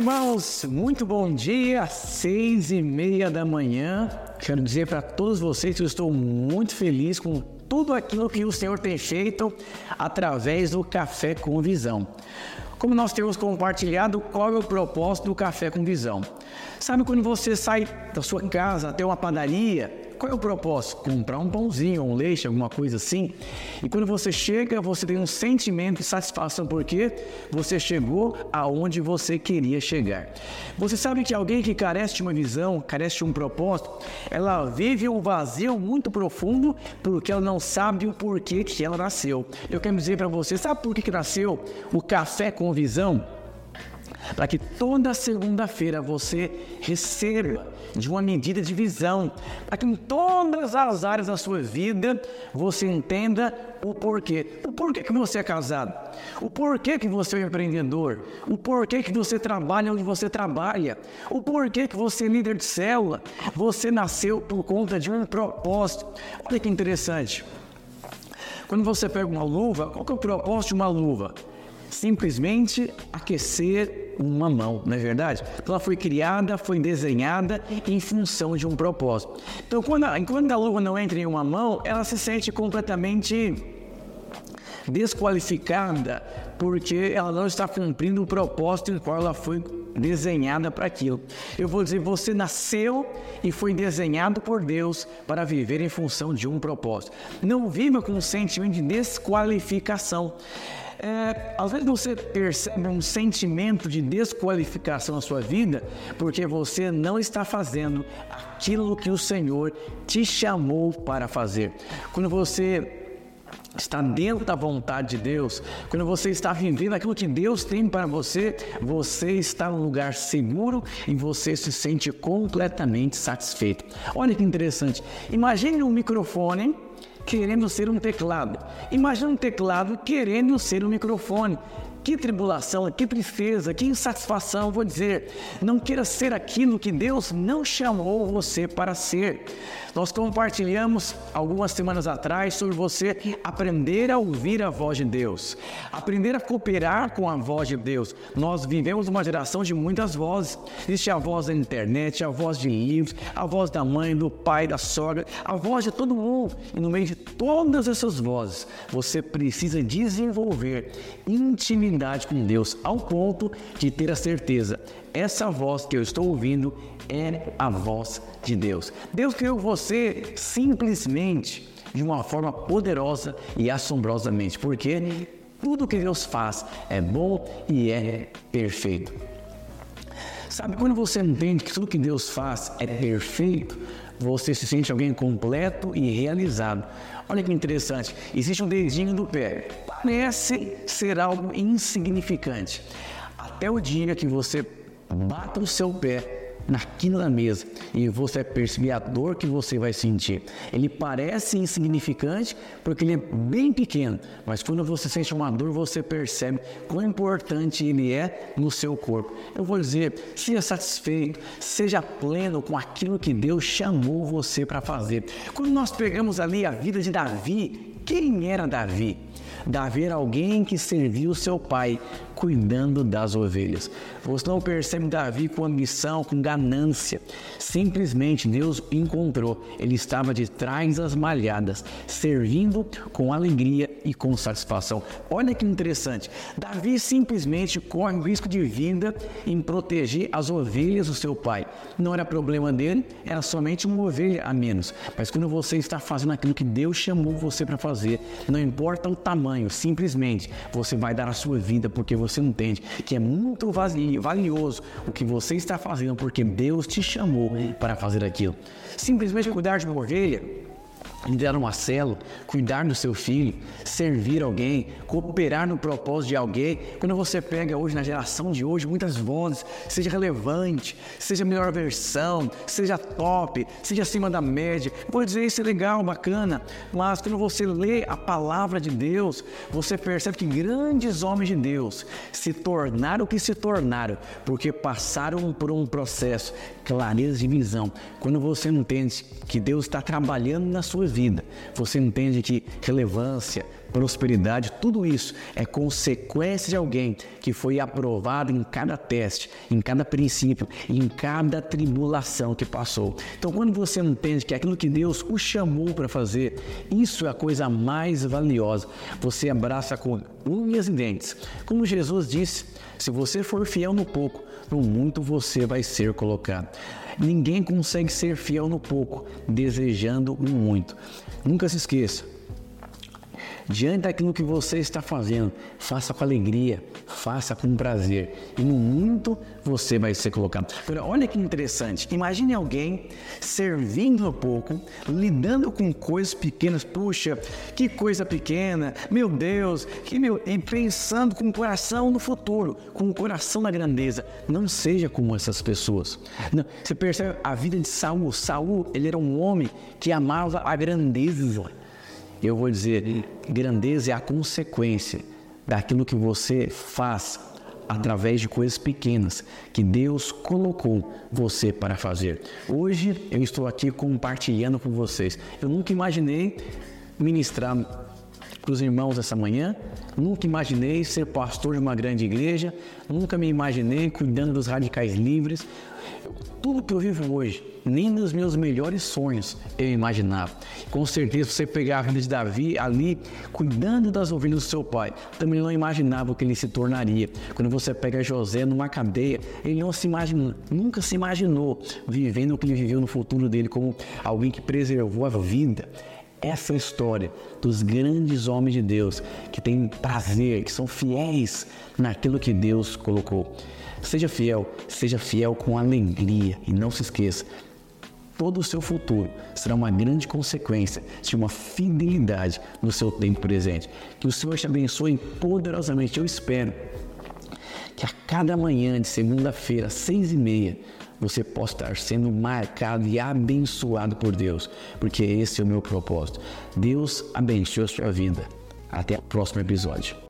Irmãos, muito bom dia, seis e meia da manhã. Quero dizer para todos vocês que eu estou muito feliz com tudo aquilo que o Senhor tem feito através do Café com Visão. Como nós temos compartilhado, qual é o propósito do Café com Visão? Sabe quando você sai da sua casa até uma padaria qual é o propósito? Comprar um pãozinho, um leite, alguma coisa assim. E quando você chega, você tem um sentimento de satisfação porque você chegou aonde você queria chegar. Você sabe que alguém que carece de uma visão, carece de um propósito, ela vive um vazio muito profundo porque ela não sabe o porquê que ela nasceu. Eu quero dizer para você, sabe por que, que nasceu o café com visão? Para que toda segunda-feira você receba de uma medida de visão, para que em todas as áreas da sua vida você entenda o porquê. O porquê que você é casado, o porquê que você é um empreendedor, o porquê que você trabalha onde você trabalha, o porquê que você é líder de célula. Você nasceu por conta de um propósito. Olha que interessante. Quando você pega uma luva, qual é o propósito de uma luva? Simplesmente aquecer uma mão, não é verdade? Então ela foi criada, foi desenhada em função de um propósito. Então, quando a, enquanto a luva não entra em uma mão, ela se sente completamente desqualificada porque ela não está cumprindo o propósito em qual ela foi desenhada para aquilo. Eu vou dizer, você nasceu e foi desenhado por Deus para viver em função de um propósito. Não viva com um sentimento de desqualificação. É, às vezes você percebe um sentimento de desqualificação na sua vida porque você não está fazendo aquilo que o Senhor te chamou para fazer. Quando você está dentro da vontade de Deus, quando você está vivendo aquilo que Deus tem para você, você está num lugar seguro e você se sente completamente satisfeito. Olha que interessante. Imagine um microfone querendo ser um teclado. Imagina um teclado querendo ser um microfone. Que tribulação, que tristeza, que insatisfação, vou dizer. Não queira ser aquilo que Deus não chamou você para ser. Nós compartilhamos algumas semanas atrás sobre você aprender a ouvir a voz de Deus, aprender a cooperar com a voz de Deus. Nós vivemos uma geração de muitas vozes. Existe a voz da internet, a voz de livros, a voz da mãe, do pai, da sogra, a voz de todo mundo. E no meio de todas essas vozes, você precisa desenvolver intimidade com Deus ao ponto de ter a certeza essa voz que eu estou ouvindo é a voz de Deus. Deus criou você simplesmente de uma forma poderosa e assombrosamente, porque tudo que Deus faz é bom e é perfeito. Sabe, quando você entende que tudo que Deus faz é perfeito, você se sente alguém completo e realizado. Olha que interessante, existe um dedinho do pé. Parece ser algo insignificante. Até o dia que você bata o seu pé na quina da mesa e você perceber a dor que você vai sentir. Ele parece insignificante porque ele é bem pequeno, mas quando você sente uma dor, você percebe quão importante ele é no seu corpo. Eu vou dizer, seja satisfeito, seja pleno com aquilo que Deus chamou você para fazer. Quando nós pegamos ali a vida de Davi, quem era Davi? Davi era alguém que serviu seu pai cuidando das ovelhas. Você não percebe Davi com ambição, com ganância. Simplesmente Deus encontrou. Ele estava de trás das malhadas, servindo com alegria e com satisfação. Olha que interessante. Davi simplesmente corre o risco de vida em proteger as ovelhas do seu pai. Não era problema dele, era somente uma ovelha a menos. Mas quando você está fazendo aquilo que Deus chamou você para fazer, não importa o tamanho, simplesmente você vai dar a sua vida porque você entende que é muito valioso o que você está fazendo porque Deus te chamou para fazer aquilo. Simplesmente cuidar de uma ovelha liderar uma célula, cuidar do seu filho, servir alguém, cooperar no propósito de alguém. Quando você pega hoje na geração de hoje muitas vozes, seja relevante, seja a melhor versão, seja top, seja acima da média. Vou dizer isso é legal, bacana, mas quando você lê a palavra de Deus, você percebe que grandes homens de Deus se tornaram o que se tornaram, porque passaram por um processo, clareza de visão. Quando você entende que Deus está trabalhando nas suas vida, você entende que relevância, prosperidade, tudo isso é consequência de alguém que foi aprovado em cada teste, em cada princípio, em cada tribulação que passou. Então, quando você entende que aquilo que Deus o chamou para fazer, isso é a coisa mais valiosa, você abraça com unhas e dentes. Como Jesus disse, se você for fiel no pouco, no muito você vai ser colocado. Ninguém consegue ser fiel no pouco, desejando o muito. Nunca se esqueça, Diante daquilo que você está fazendo, faça com alegria, faça com prazer. E no muito você vai ser colocado. Agora, olha que interessante. Imagine alguém servindo pouco, lidando com coisas pequenas. Puxa, que coisa pequena. Meu Deus, que meu, e pensando com o coração no futuro, com o coração na grandeza. Não seja como essas pessoas. Não, você percebe a vida de Saul. Saul, ele era um homem que amava a grandeza eu vou dizer, grandeza é a consequência daquilo que você faz através de coisas pequenas que Deus colocou você para fazer. Hoje eu estou aqui compartilhando com vocês. Eu nunca imaginei ministrar para os irmãos essa manhã, nunca imaginei ser pastor de uma grande igreja, nunca me imaginei cuidando dos radicais livres, tudo que eu vivo hoje, nem nos meus melhores sonhos eu imaginava. Com certeza, você pegar a vida de Davi ali, cuidando das ovelhas do seu pai, também não imaginava o que ele se tornaria. Quando você pega José numa cadeia, ele não se imagina, nunca se imaginou vivendo o que ele viveu no futuro dele como alguém que preservou a vida essa história dos grandes homens de Deus que têm prazer, que são fiéis naquilo que Deus colocou. Seja fiel, seja fiel com alegria e não se esqueça, todo o seu futuro será uma grande consequência de uma fidelidade no seu tempo presente. Que o Senhor te abençoe poderosamente. Eu espero que a cada manhã de segunda-feira, seis e meia, você possa estar sendo marcado e abençoado por Deus, porque esse é o meu propósito. Deus abençoe a sua vida. Até o próximo episódio.